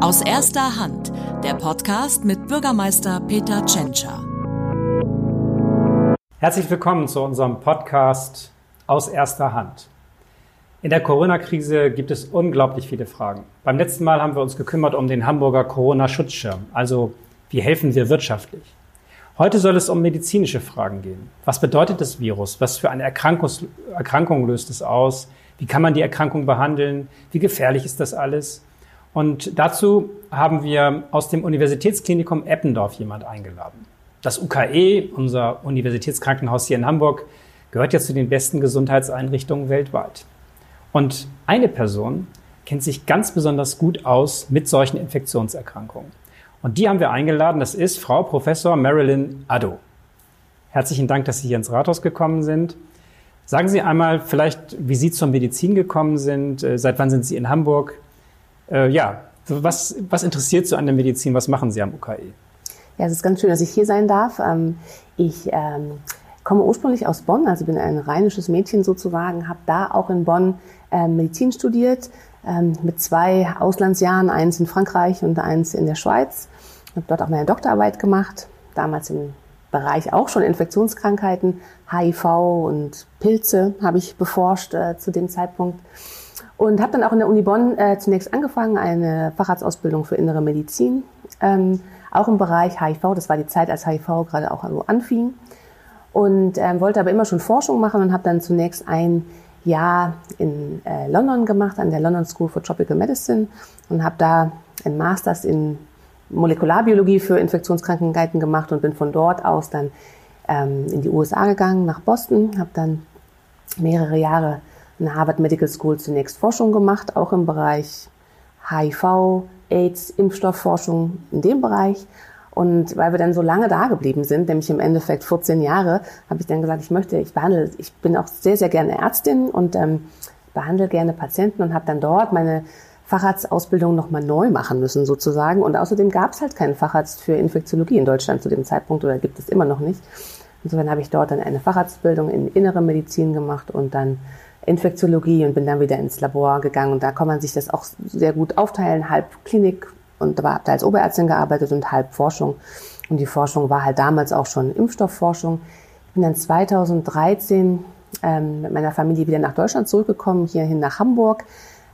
Aus erster Hand, der Podcast mit Bürgermeister Peter Tschentscher. Herzlich willkommen zu unserem Podcast Aus erster Hand. In der Corona-Krise gibt es unglaublich viele Fragen. Beim letzten Mal haben wir uns gekümmert um den Hamburger Corona-Schutzschirm, also wie helfen wir wirtschaftlich. Heute soll es um medizinische Fragen gehen. Was bedeutet das Virus? Was für eine Erkrankung löst es aus? Wie kann man die Erkrankung behandeln? Wie gefährlich ist das alles? Und dazu haben wir aus dem Universitätsklinikum Eppendorf jemand eingeladen. Das UKE, unser Universitätskrankenhaus hier in Hamburg, gehört ja zu den besten Gesundheitseinrichtungen weltweit. Und eine Person kennt sich ganz besonders gut aus mit solchen Infektionserkrankungen. Und die haben wir eingeladen. Das ist Frau Professor Marilyn Addo. Herzlichen Dank, dass Sie hier ins Rathaus gekommen sind. Sagen Sie einmal vielleicht, wie Sie zur Medizin gekommen sind. Äh, seit wann sind Sie in Hamburg? Äh, ja, was, was interessiert Sie an der Medizin? Was machen Sie am UKE? Ja, es ist ganz schön, dass ich hier sein darf. Ähm, ich ähm, komme ursprünglich aus Bonn, also bin ein rheinisches Mädchen sozusagen, habe da auch in Bonn ähm, Medizin studiert, ähm, mit zwei Auslandsjahren, eins in Frankreich und eins in der Schweiz. Habe dort auch meine Doktorarbeit gemacht, damals im Bereich auch schon Infektionskrankheiten, HIV und Pilze habe ich beforscht äh, zu dem Zeitpunkt. Und habe dann auch in der Uni Bonn äh, zunächst angefangen, eine Facharztausbildung für innere Medizin, ähm, auch im Bereich HIV. Das war die Zeit, als HIV gerade auch so anfing. Und ähm, wollte aber immer schon Forschung machen und habe dann zunächst ein Jahr in äh, London gemacht, an der London School for Tropical Medicine und habe da ein Masters in Molekularbiologie für Infektionskrankheiten gemacht und bin von dort aus dann ähm, in die USA gegangen, nach Boston, habe dann mehrere Jahre in Harvard Medical School zunächst Forschung gemacht, auch im Bereich HIV, AIDS, Impfstoffforschung in dem Bereich. Und weil wir dann so lange da geblieben sind, nämlich im Endeffekt 14 Jahre, habe ich dann gesagt, ich möchte, ich behandle, ich bin auch sehr, sehr gerne Ärztin und ähm, behandle gerne Patienten und habe dann dort meine Facharztausbildung nochmal neu machen müssen sozusagen. Und außerdem gab es halt keinen Facharzt für Infektiologie in Deutschland zu dem Zeitpunkt oder gibt es immer noch nicht. Insofern habe ich dort dann eine Facharztbildung in innere Medizin gemacht und dann Infektiologie und bin dann wieder ins Labor gegangen. Und da kann man sich das auch sehr gut aufteilen, halb Klinik und da habe da als Oberärztin gearbeitet und halb Forschung. Und die Forschung war halt damals auch schon Impfstoffforschung. Ich bin dann 2013 ähm, mit meiner Familie wieder nach Deutschland zurückgekommen, hierhin nach Hamburg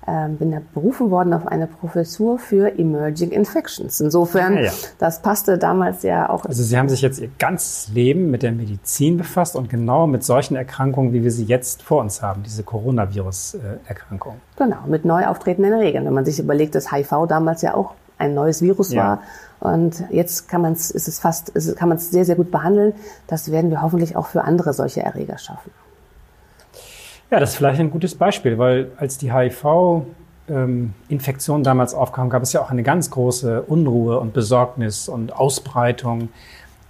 bin da berufen worden auf eine Professur für Emerging Infections. Insofern, ja, ja. das passte damals ja auch. Also Sie haben sich jetzt Ihr ganzes Leben mit der Medizin befasst und genau mit solchen Erkrankungen, wie wir sie jetzt vor uns haben, diese Coronavirus-Erkrankung. Genau, mit neu auftretenden Regeln. Wenn man sich überlegt, dass HIV damals ja auch ein neues Virus ja. war. Und jetzt kann man es, ist es fast, ist, kann man es sehr, sehr gut behandeln. Das werden wir hoffentlich auch für andere solche Erreger schaffen. Ja, das ist vielleicht ein gutes Beispiel, weil als die HIV-Infektion ähm, damals aufkam, gab es ja auch eine ganz große Unruhe und Besorgnis und Ausbreitung.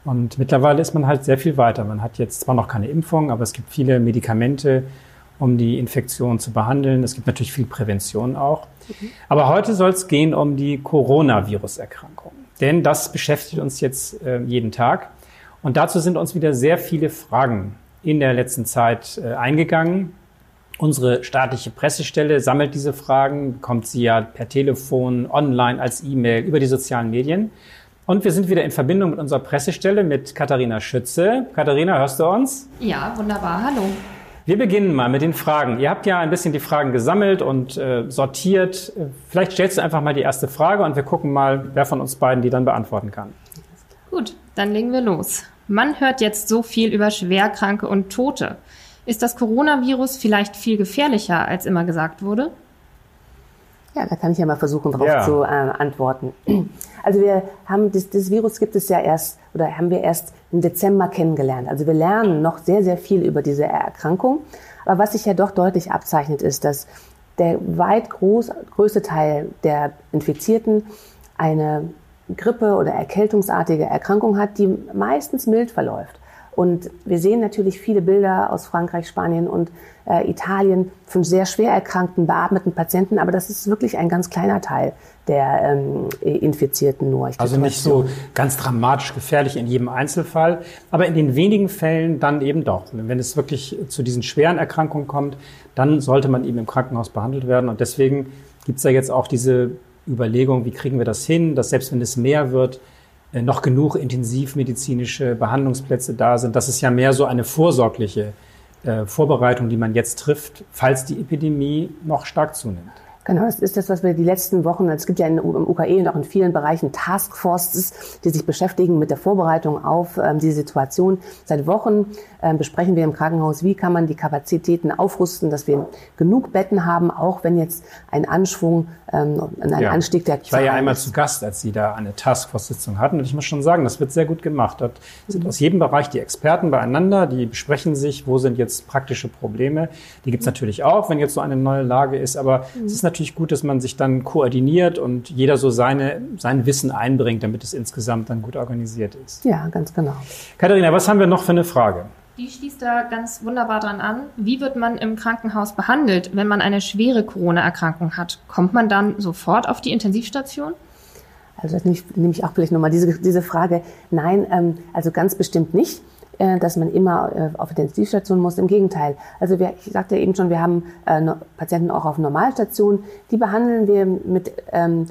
Und mittlerweile ist man halt sehr viel weiter. Man hat jetzt zwar noch keine Impfung, aber es gibt viele Medikamente, um die Infektion zu behandeln. Es gibt natürlich viel Prävention auch. Mhm. Aber heute soll es gehen um die Coronavirus-Erkrankung. Denn das beschäftigt uns jetzt äh, jeden Tag. Und dazu sind uns wieder sehr viele Fragen in der letzten Zeit äh, eingegangen. Unsere staatliche Pressestelle sammelt diese Fragen, bekommt sie ja per Telefon, online, als E-Mail, über die sozialen Medien. Und wir sind wieder in Verbindung mit unserer Pressestelle mit Katharina Schütze. Katharina, hörst du uns? Ja, wunderbar. Hallo. Wir beginnen mal mit den Fragen. Ihr habt ja ein bisschen die Fragen gesammelt und äh, sortiert. Vielleicht stellst du einfach mal die erste Frage und wir gucken mal, wer von uns beiden die dann beantworten kann. Gut, dann legen wir los. Man hört jetzt so viel über Schwerkranke und Tote. Ist das Coronavirus vielleicht viel gefährlicher, als immer gesagt wurde? Ja, da kann ich ja mal versuchen, darauf ja. zu äh, antworten. Also wir haben das, das Virus gibt es ja erst oder haben wir erst im Dezember kennengelernt. Also wir lernen noch sehr sehr viel über diese Erkrankung. Aber was sich ja doch deutlich abzeichnet, ist, dass der weit groß, größte Teil der Infizierten eine Grippe oder erkältungsartige Erkrankung hat, die meistens mild verläuft. Und wir sehen natürlich viele Bilder aus Frankreich, Spanien und äh, Italien von sehr schwer erkrankten, beatmeten Patienten, aber das ist wirklich ein ganz kleiner Teil der ähm, Infizierten nur. also nicht so ganz dramatisch gefährlich in jedem Einzelfall, aber in den wenigen Fällen dann eben doch. Wenn es wirklich zu diesen schweren Erkrankungen kommt, dann sollte man eben im Krankenhaus behandelt werden. Und deswegen gibt es ja jetzt auch diese Überlegung, wie kriegen wir das hin, dass selbst wenn es mehr wird, noch genug intensivmedizinische Behandlungsplätze da sind. Das ist ja mehr so eine vorsorgliche äh, Vorbereitung, die man jetzt trifft, falls die Epidemie noch stark zunimmt. Genau, das ist das, was wir die letzten Wochen, es gibt ja im UKE und auch in vielen Bereichen Taskforces, die sich beschäftigen mit der Vorbereitung auf ähm, diese Situation. Seit Wochen ähm, besprechen wir im Krankenhaus, wie kann man die Kapazitäten aufrüsten, dass wir genug Betten haben, auch wenn jetzt ein Anschwung, ähm, ein ja. Anstieg der Ich war ja einmal zu Gast, als Sie da eine Taskforce-Sitzung hatten und ich muss schon sagen, das wird sehr gut gemacht. Dort sind mhm. aus jedem Bereich die Experten beieinander, die besprechen sich, wo sind jetzt praktische Probleme. Die gibt's natürlich auch, wenn jetzt so eine neue Lage ist, aber mhm. es ist natürlich gut, dass man sich dann koordiniert und jeder so seine, sein Wissen einbringt, damit es insgesamt dann gut organisiert ist. Ja, ganz genau. Katharina, was haben wir noch für eine Frage? Die schließt da ganz wunderbar dran an. Wie wird man im Krankenhaus behandelt, wenn man eine schwere Corona-Erkrankung hat? Kommt man dann sofort auf die Intensivstation? Also das nehme ich, nehme ich auch vielleicht nochmal diese, diese Frage. Nein, ähm, also ganz bestimmt nicht. Äh, dass man immer äh, auf Intensivstation muss. Im Gegenteil. Also wir, ich sagte eben schon, wir haben äh, Patienten auch auf Normalstationen. Die behandeln wir mit ähm,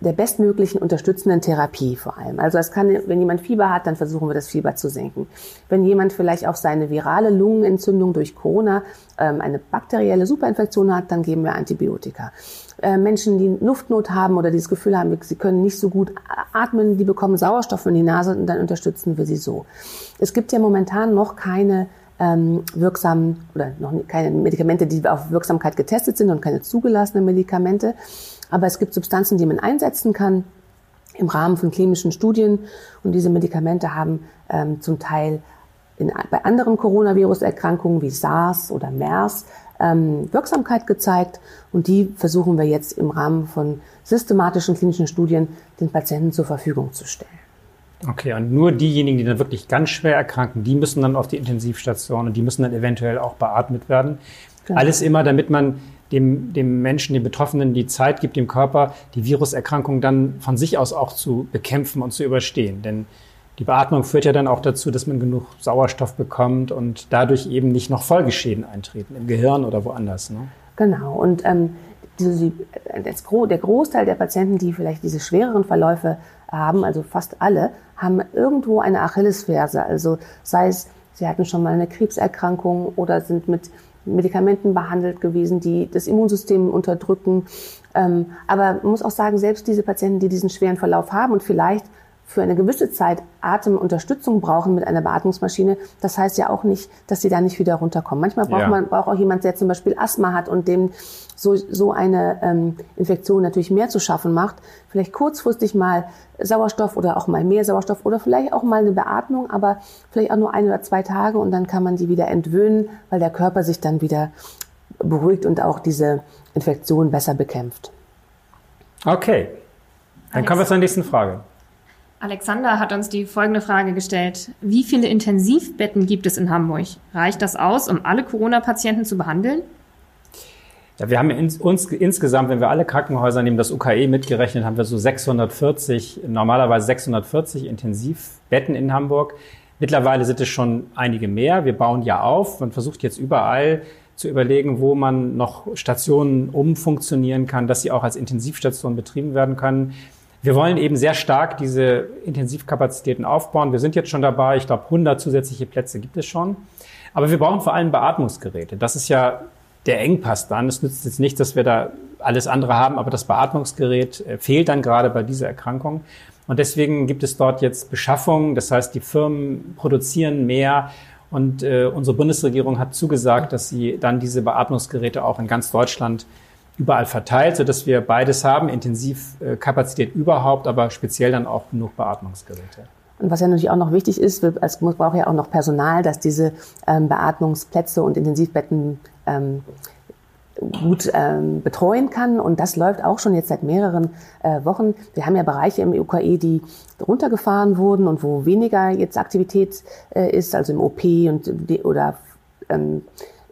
der bestmöglichen unterstützenden Therapie vor allem. Also es kann, wenn jemand Fieber hat, dann versuchen wir das Fieber zu senken. Wenn jemand vielleicht auch seine virale Lungenentzündung durch Corona ähm, eine bakterielle Superinfektion hat, dann geben wir Antibiotika. Äh, Menschen, die Luftnot haben oder die das Gefühl haben, sie können nicht so gut atmen, die bekommen Sauerstoff in die Nase und dann unterstützen wir sie so. Es gibt ja momentan noch keine ähm, wirksamen oder noch keine Medikamente, die auf Wirksamkeit getestet sind und keine zugelassenen Medikamente. Aber es gibt Substanzen, die man einsetzen kann im Rahmen von klinischen Studien. Und diese Medikamente haben ähm, zum Teil in, bei anderen Coronavirus-Erkrankungen wie SARS oder MERS ähm, Wirksamkeit gezeigt. Und die versuchen wir jetzt im Rahmen von systematischen klinischen Studien den Patienten zur Verfügung zu stellen. Okay, und nur diejenigen, die dann wirklich ganz schwer erkranken, die müssen dann auf die Intensivstation und die müssen dann eventuell auch beatmet werden. Genau. Alles immer, damit man dem, dem Menschen, dem Betroffenen die Zeit gibt, dem Körper, die Viruserkrankung dann von sich aus auch zu bekämpfen und zu überstehen. Denn die Beatmung führt ja dann auch dazu, dass man genug Sauerstoff bekommt und dadurch eben nicht noch Folgeschäden eintreten im Gehirn oder woanders. Ne? Genau. Und ähm, diese, das, der Großteil der Patienten, die vielleicht diese schwereren Verläufe haben, also fast alle, haben irgendwo eine Achillesferse. Also sei es, sie hatten schon mal eine Krebserkrankung oder sind mit Medikamenten behandelt gewesen, die das Immunsystem unterdrücken. Ähm, aber man muss auch sagen, selbst diese Patienten, die diesen schweren Verlauf haben und vielleicht für eine gewisse Zeit Atemunterstützung brauchen mit einer Beatmungsmaschine, das heißt ja auch nicht, dass sie da nicht wieder runterkommen. Manchmal braucht ja. man braucht auch jemand, der zum Beispiel Asthma hat und dem so, so eine ähm, Infektion natürlich mehr zu schaffen macht. Vielleicht kurzfristig mal Sauerstoff oder auch mal mehr Sauerstoff oder vielleicht auch mal eine Beatmung, aber vielleicht auch nur ein oder zwei Tage und dann kann man die wieder entwöhnen, weil der Körper sich dann wieder beruhigt und auch diese Infektion besser bekämpft. Okay, dann kommen wir zur nächsten Frage. Alexander hat uns die folgende Frage gestellt. Wie viele Intensivbetten gibt es in Hamburg? Reicht das aus, um alle Corona-Patienten zu behandeln? Ja, wir haben ins, uns insgesamt, wenn wir alle Krankenhäuser nehmen, das UKE mitgerechnet, haben wir so 640, normalerweise 640 Intensivbetten in Hamburg. Mittlerweile sind es schon einige mehr. Wir bauen ja auf. Man versucht jetzt überall zu überlegen, wo man noch Stationen umfunktionieren kann, dass sie auch als Intensivstation betrieben werden können. Wir wollen eben sehr stark diese Intensivkapazitäten aufbauen. Wir sind jetzt schon dabei. Ich glaube, 100 zusätzliche Plätze gibt es schon. Aber wir brauchen vor allem Beatmungsgeräte. Das ist ja der Engpass dann. Es nützt jetzt nicht, dass wir da alles andere haben, aber das Beatmungsgerät äh, fehlt dann gerade bei dieser Erkrankung. Und deswegen gibt es dort jetzt Beschaffungen. Das heißt, die Firmen produzieren mehr. Und äh, unsere Bundesregierung hat zugesagt, dass sie dann diese Beatmungsgeräte auch in ganz Deutschland überall verteilt, sodass wir beides haben, Intensivkapazität überhaupt, aber speziell dann auch genug Beatmungsgeräte. Und was ja natürlich auch noch wichtig ist, es braucht ja auch noch Personal, dass diese ähm, Beatmungsplätze und Intensivbetten ähm, gut ähm, betreuen kann. Und das läuft auch schon jetzt seit mehreren äh, Wochen. Wir haben ja Bereiche im UKE, die runtergefahren wurden und wo weniger jetzt Aktivität äh, ist, also im OP und oder ähm,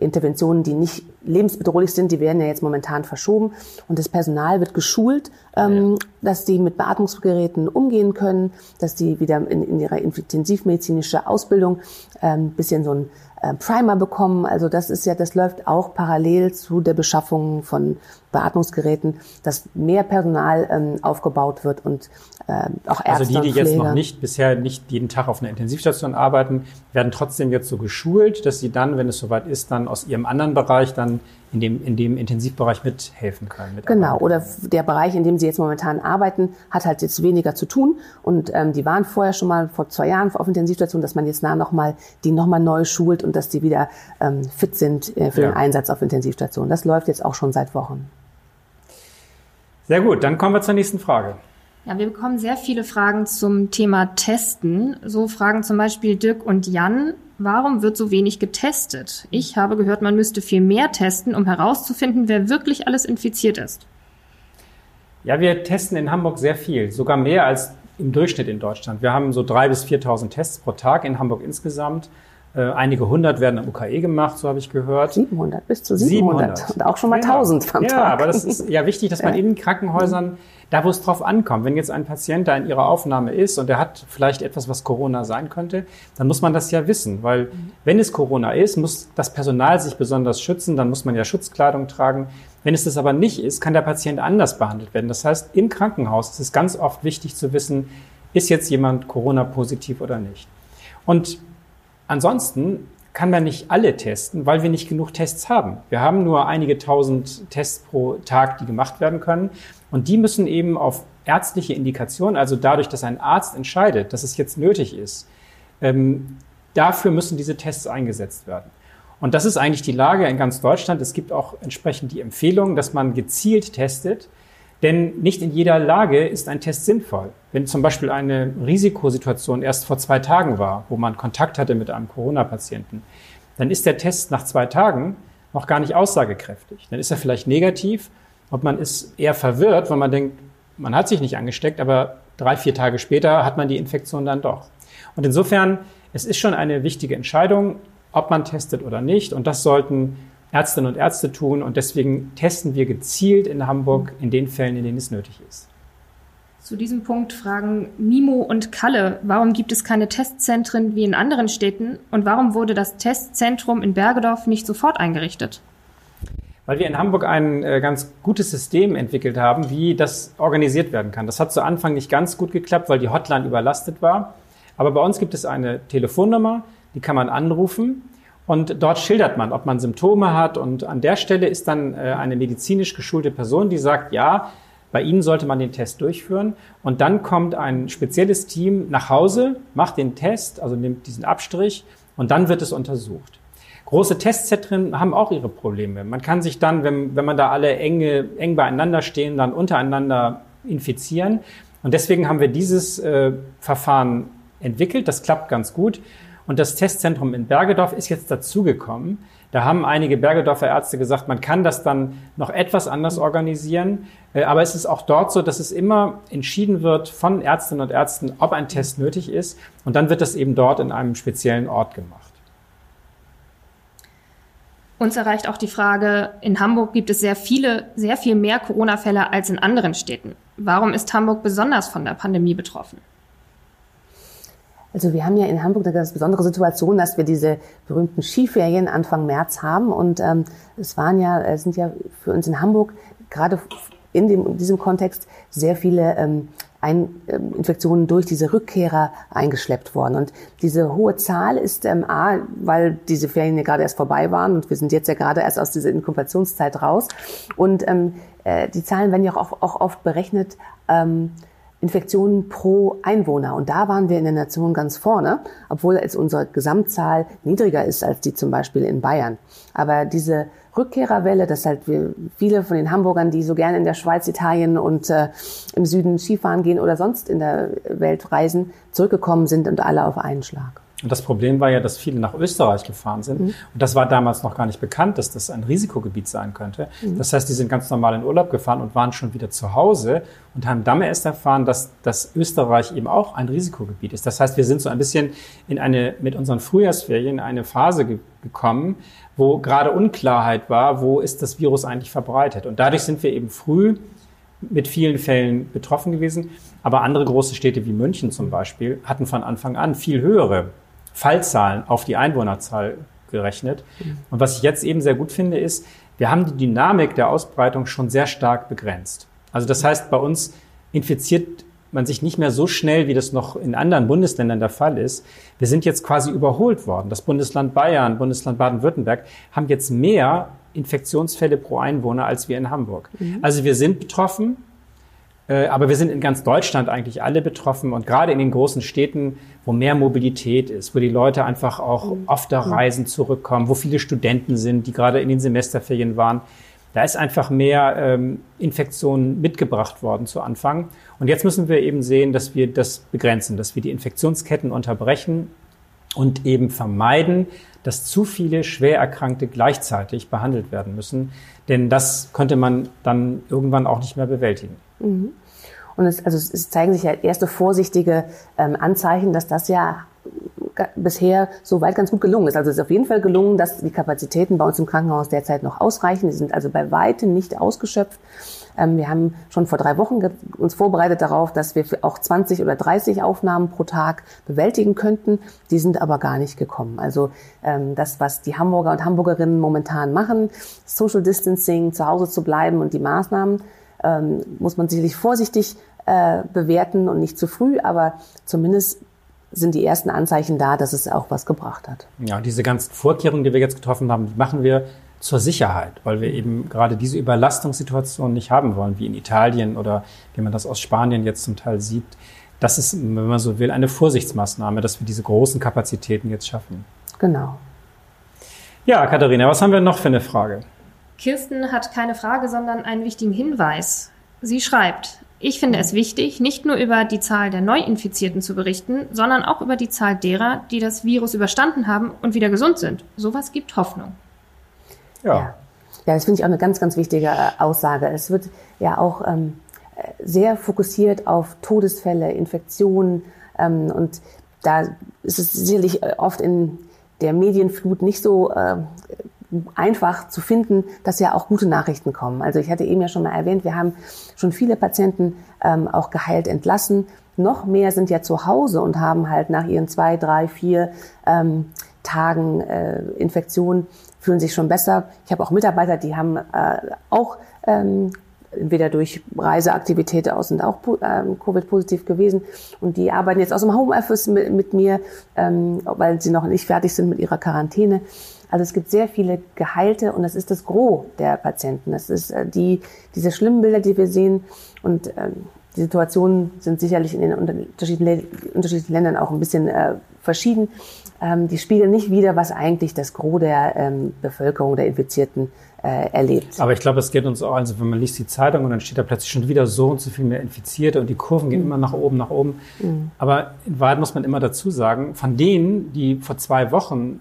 Interventionen, die nicht lebensbedrohlich sind, die werden ja jetzt momentan verschoben. Und das Personal wird geschult, ähm, ja. dass die mit Beatmungsgeräten umgehen können, dass die wieder in, in ihre intensivmedizinische Ausbildung ähm, bisschen so ein äh, Primer bekommen. Also das ist ja, das läuft auch parallel zu der Beschaffung von Beatmungsgeräten, dass mehr Personal ähm, aufgebaut wird und äh, auch Ärzte Also die, die jetzt noch nicht, bisher nicht jeden Tag auf einer Intensivstation arbeiten, werden trotzdem jetzt so geschult, dass sie dann, wenn es soweit ist, dann aus ihrem anderen Bereich dann in dem, in dem Intensivbereich mithelfen können. mitarbeiten Genau, oder der Bereich, in dem sie jetzt momentan arbeiten, hat halt jetzt weniger zu tun. Und ähm, die waren vorher schon mal vor zwei Jahren auf Intensivstation, dass man jetzt nah nochmal die nochmal neu schult und dass die wieder ähm, fit sind äh, für Ja. den Einsatz auf Intensivstation. Das läuft jetzt auch schon seit Wochen. Sehr gut, dann kommen wir zur nächsten Frage. Ja, wir bekommen sehr viele Fragen zum Thema Testen. So fragen zum Beispiel Dirk und Jan, warum wird so wenig getestet? Ich habe gehört, man müsste viel mehr testen, um herauszufinden, wer wirklich alles infiziert ist. Ja, wir testen in Hamburg sehr viel, sogar mehr als im Durchschnitt in Deutschland. Wir haben so 3.000 bis 4.000 Tests pro Tag in Hamburg insgesamt. Äh, einige hundert werden am UKE gemacht, so habe ich gehört. 700, bis zu 700. Und auch schon mal Genau. 1000 am ja, Tag. aber das ist ja wichtig, dass man in Krankenhäusern, da wo es drauf ankommt, wenn jetzt ein Patient da in ihrer Aufnahme ist und der hat vielleicht etwas, was Corona sein könnte, dann muss man das ja wissen, weil wenn es Corona ist, muss das Personal sich besonders schützen, dann muss man ja Schutzkleidung tragen. Wenn es das aber nicht ist, kann der Patient anders behandelt werden. Das heißt, im Krankenhaus ist es ganz oft wichtig zu wissen, ist jetzt jemand Corona-positiv oder nicht. Und Ansonsten kann man nicht alle testen, weil wir nicht genug Tests haben. Wir haben nur einige tausend Tests pro Tag, die gemacht werden können. Und die müssen eben auf ärztliche Indikation, also dadurch, dass ein Arzt entscheidet, dass es jetzt nötig ist, ähm, dafür müssen diese Tests eingesetzt werden. Und das ist eigentlich die Lage in ganz Deutschland. Es gibt auch entsprechend die Empfehlung, dass man gezielt testet. Denn nicht in jeder Lage ist ein Test sinnvoll. Wenn zum Beispiel eine Risikosituation erst vor zwei Tagen war, wo man Kontakt hatte mit einem Corona-Patienten, dann ist der Test nach zwei Tagen noch gar nicht aussagekräftig. Dann ist er vielleicht negativ und man ist eher verwirrt, weil man denkt, man hat sich nicht angesteckt, aber drei, vier Tage später hat man die Infektion dann doch. Und insofern, es ist schon eine wichtige Entscheidung, ob man testet oder nicht. Und das sollten Ärztinnen und Ärzte tun. Und deswegen testen wir gezielt in Hamburg in den Fällen, in denen es nötig ist. Zu diesem Punkt fragen Mimo und Kalle, warum gibt es keine Testzentren wie in anderen Städten und warum wurde das Testzentrum in Bergedorf nicht sofort eingerichtet? Weil wir in Hamburg ein äh, ganz gutes System entwickelt haben, wie das organisiert werden kann. Das hat zu Anfang nicht ganz gut geklappt, weil die Hotline überlastet war. Aber bei uns gibt es eine Telefonnummer, die kann man anrufen und dort schildert man, ob man Symptome hat. Und an der Stelle ist dann äh, eine medizinisch geschulte Person, die sagt, ja, bei Ihnen sollte man den Test durchführen. Und dann kommt ein spezielles Team nach Hause, macht den Test, also nimmt diesen Abstrich und dann wird es untersucht. Große Testzentren haben auch ihre Probleme. Man kann sich dann, wenn, wenn man da alle enge, eng beieinander stehen, dann untereinander infizieren. Und deswegen haben wir dieses äh, Verfahren entwickelt. Das klappt ganz gut. Und das Testzentrum in Bergedorf ist jetzt dazugekommen. Da haben einige Bergedorfer Ärzte gesagt, man kann das dann noch etwas anders organisieren. Äh, Aber es ist auch dort so, dass es immer entschieden wird von Ärztinnen und Ärzten, ob ein Test nötig ist. Und dann wird das eben dort in einem speziellen Ort gemacht. Uns erreicht auch die Frage, in Hamburg gibt es sehr viele, sehr viel mehr Corona-Fälle als in anderen Städten. Warum ist Hamburg besonders von der Pandemie betroffen? Also wir haben ja in Hamburg eine ganz besondere Situation, dass wir diese berühmten Skiferien Anfang März haben und ähm, es waren ja, es sind ja für uns in Hamburg gerade in, dem, in diesem Kontext sehr viele ähm, ein, ähm, Infektionen durch diese Rückkehrer eingeschleppt worden. Und diese hohe Zahl ist ähm, A, weil diese Ferien ja gerade erst vorbei waren und wir sind jetzt ja gerade erst aus dieser Inkubationszeit raus. Und ähm, äh, die Zahlen werden ja auch, auch oft berechnet, ähm, Infektionen pro Einwohner. Und da waren wir in der Nation ganz vorne, obwohl jetzt unsere Gesamtzahl niedriger ist als die zum Beispiel in Bayern. Aber diese Rückkehrerwelle, dass halt viele von den Hamburgern, die so gerne in der Schweiz, Italien und äh, im Süden Skifahren gehen oder sonst in der Welt reisen, zurückgekommen sind und alle auf einen Schlag. Und das Problem war ja, dass viele nach Österreich gefahren sind. Mhm. Und das war damals noch gar nicht bekannt, dass das ein Risikogebiet sein könnte. Mhm. Das heißt, die sind ganz normal in Urlaub gefahren und waren schon wieder zu Hause und haben dann erst erfahren, dass, dass Österreich eben auch ein Risikogebiet ist. Das heißt, wir sind so ein bisschen in eine, mit unseren Frühjahrsferien in eine Phase ge gekommen, wo gerade Unklarheit war, wo ist das Virus eigentlich verbreitet. Und dadurch sind wir eben früh mit vielen Fällen betroffen gewesen. Aber andere große Städte wie München zum Beispiel hatten von Anfang an viel höhere Fallzahlen auf die Einwohnerzahl gerechnet. Und was ich jetzt eben sehr gut finde, ist, wir haben die Dynamik der Ausbreitung schon sehr stark begrenzt. Also das heißt, bei uns infiziert man sich nicht mehr so schnell, wie das noch in anderen Bundesländern der Fall ist. Wir sind jetzt quasi überholt worden. Das Bundesland Bayern, Bundesland Baden-Württemberg haben jetzt mehr Infektionsfälle pro Einwohner als wir in Hamburg. Mhm. Also wir sind betroffen, aber wir sind in ganz Deutschland eigentlich alle betroffen und gerade in den großen Städten, wo mehr Mobilität ist, wo die Leute einfach auch mhm. öfter mhm. reisen, zurückkommen, wo viele Studenten sind, die gerade in den Semesterferien waren, da ist einfach mehr ähm, Infektionen mitgebracht worden zu Anfang. Und jetzt müssen wir eben sehen, dass wir das begrenzen, dass wir die Infektionsketten unterbrechen und eben vermeiden, dass zu viele schwer Erkrankte gleichzeitig behandelt werden müssen. Denn das könnte man dann irgendwann auch nicht mehr bewältigen. Mhm. Und es, also es zeigen sich ja erste vorsichtige ähm, Anzeichen, dass das ja bisher soweit ganz gut gelungen ist. Also es ist auf jeden Fall gelungen, dass die Kapazitäten bei uns im Krankenhaus derzeit noch ausreichen. Die sind also bei weitem nicht ausgeschöpft. Ähm, wir haben schon vor drei Wochen uns vorbereitet darauf, dass wir auch 20 oder 30 Aufnahmen pro Tag bewältigen könnten. Die sind aber gar nicht gekommen. Also ähm, das, was die Hamburger und Hamburgerinnen momentan machen, Social Distancing, zu Hause zu bleiben und die Maßnahmen, ähm, muss man sicherlich vorsichtig äh, bewerten und nicht zu früh, aber zumindest sind die ersten Anzeichen da, dass es auch was gebracht hat. Ja, diese ganzen Vorkehrungen, die wir jetzt getroffen haben, die machen wir zur Sicherheit, weil wir eben gerade diese Überlastungssituation nicht haben wollen, wie in Italien oder wie man das aus Spanien jetzt zum Teil sieht. Das ist, wenn man so will, eine Vorsichtsmaßnahme, dass wir diese großen Kapazitäten jetzt schaffen. Genau. Ja, Katharina, was haben wir noch für eine Frage? Kirsten hat keine Frage, sondern einen wichtigen Hinweis. Sie schreibt, ich finde es wichtig, nicht nur über die Zahl der Neuinfizierten zu berichten, sondern auch über die Zahl derer, die das Virus überstanden haben und wieder gesund sind. Sowas gibt Hoffnung. Ja. ja. Ja, das finde ich auch eine ganz, ganz wichtige äh, Aussage. Es wird ja auch ähm, sehr fokussiert auf Todesfälle, Infektionen ähm, und da ist es sicherlich äh, oft in der Medienflut nicht so äh, einfach zu finden, dass ja auch gute Nachrichten kommen. Also ich hatte eben ja schon mal erwähnt, wir haben schon viele Patienten ähm, auch geheilt entlassen. Noch mehr sind ja zu Hause und haben halt nach ihren zwei, drei, vier ähm, Tagen äh, Infektion fühlen sich schon besser. Ich habe auch Mitarbeiter, die haben äh, auch ähm, entweder durch Reiseaktivität aus sind auch ähm, Covid-positiv gewesen und die arbeiten jetzt aus dem Homeoffice mit, mit mir, ähm, weil sie noch nicht fertig sind mit ihrer Quarantäne. Also es gibt sehr viele Geheilte und das ist das Gros der Patienten. Das ist äh, die diese schlimmen Bilder, die wir sehen und ähm, die Situationen sind sicherlich in den unterschiedlichen, unterschiedlichen Ländern auch ein bisschen äh, verschieden. Ähm, die spiegeln nicht wider, was eigentlich das Gros der ähm, Bevölkerung, der Infizierten äh, erlebt. Aber ich glaube, es geht uns auch, also wenn man liest die Zeitung und dann steht da plötzlich schon wieder so und so viel mehr Infizierte und die Kurven gehen mhm. immer nach oben, nach oben. Mhm. Aber in Wahrheit muss man immer dazu sagen, von denen, die vor zwei Wochen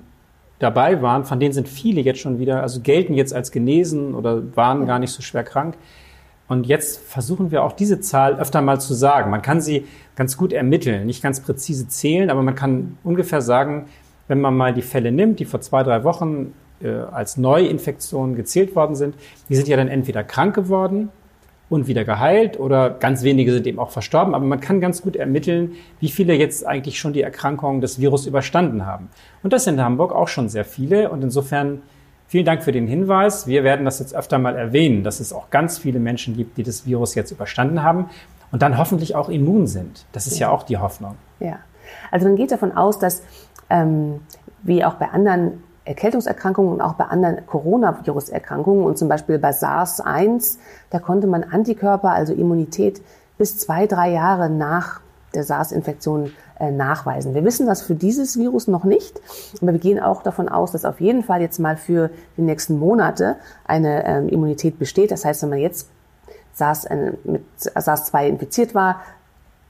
dabei waren, von denen sind viele jetzt schon wieder, also gelten jetzt als genesen oder waren gar nicht so schwer krank. Und jetzt versuchen wir auch diese Zahl öfter mal zu sagen. Man kann sie ganz gut ermitteln, nicht ganz präzise zählen, aber man kann ungefähr sagen, wenn man mal die Fälle nimmt, die vor zwei, drei Wochen äh, als Neuinfektionen gezählt worden sind, die sind ja dann entweder krank geworden und wieder geheilt oder ganz wenige sind eben auch verstorben. Aber man kann ganz gut ermitteln, wie viele jetzt eigentlich schon die Erkrankung des Virus überstanden haben. Und das sind in Hamburg auch schon sehr viele. Und insofern Vielen Dank für den Hinweis. Wir werden das jetzt öfter mal erwähnen, dass es auch ganz viele Menschen gibt, die das Virus jetzt überstanden haben und dann hoffentlich auch immun sind. Das ist ja, ja auch die Hoffnung. Ja, also man geht davon aus, dass ähm, wie auch bei anderen Erkältungserkrankungen und auch bei anderen Coronavirus-Erkrankungen und zum Beispiel bei SARS-1, da konnte man Antikörper, also Immunität, bis zwei, drei Jahre nach der SARS-Infektion äh, nachweisen. Wir wissen das für dieses Virus noch nicht, aber wir gehen auch davon aus, dass auf jeden Fall jetzt mal für die nächsten Monate eine ähm, Immunität besteht. Das heißt, wenn man jetzt SARS, äh, mit SARS-2 infiziert war,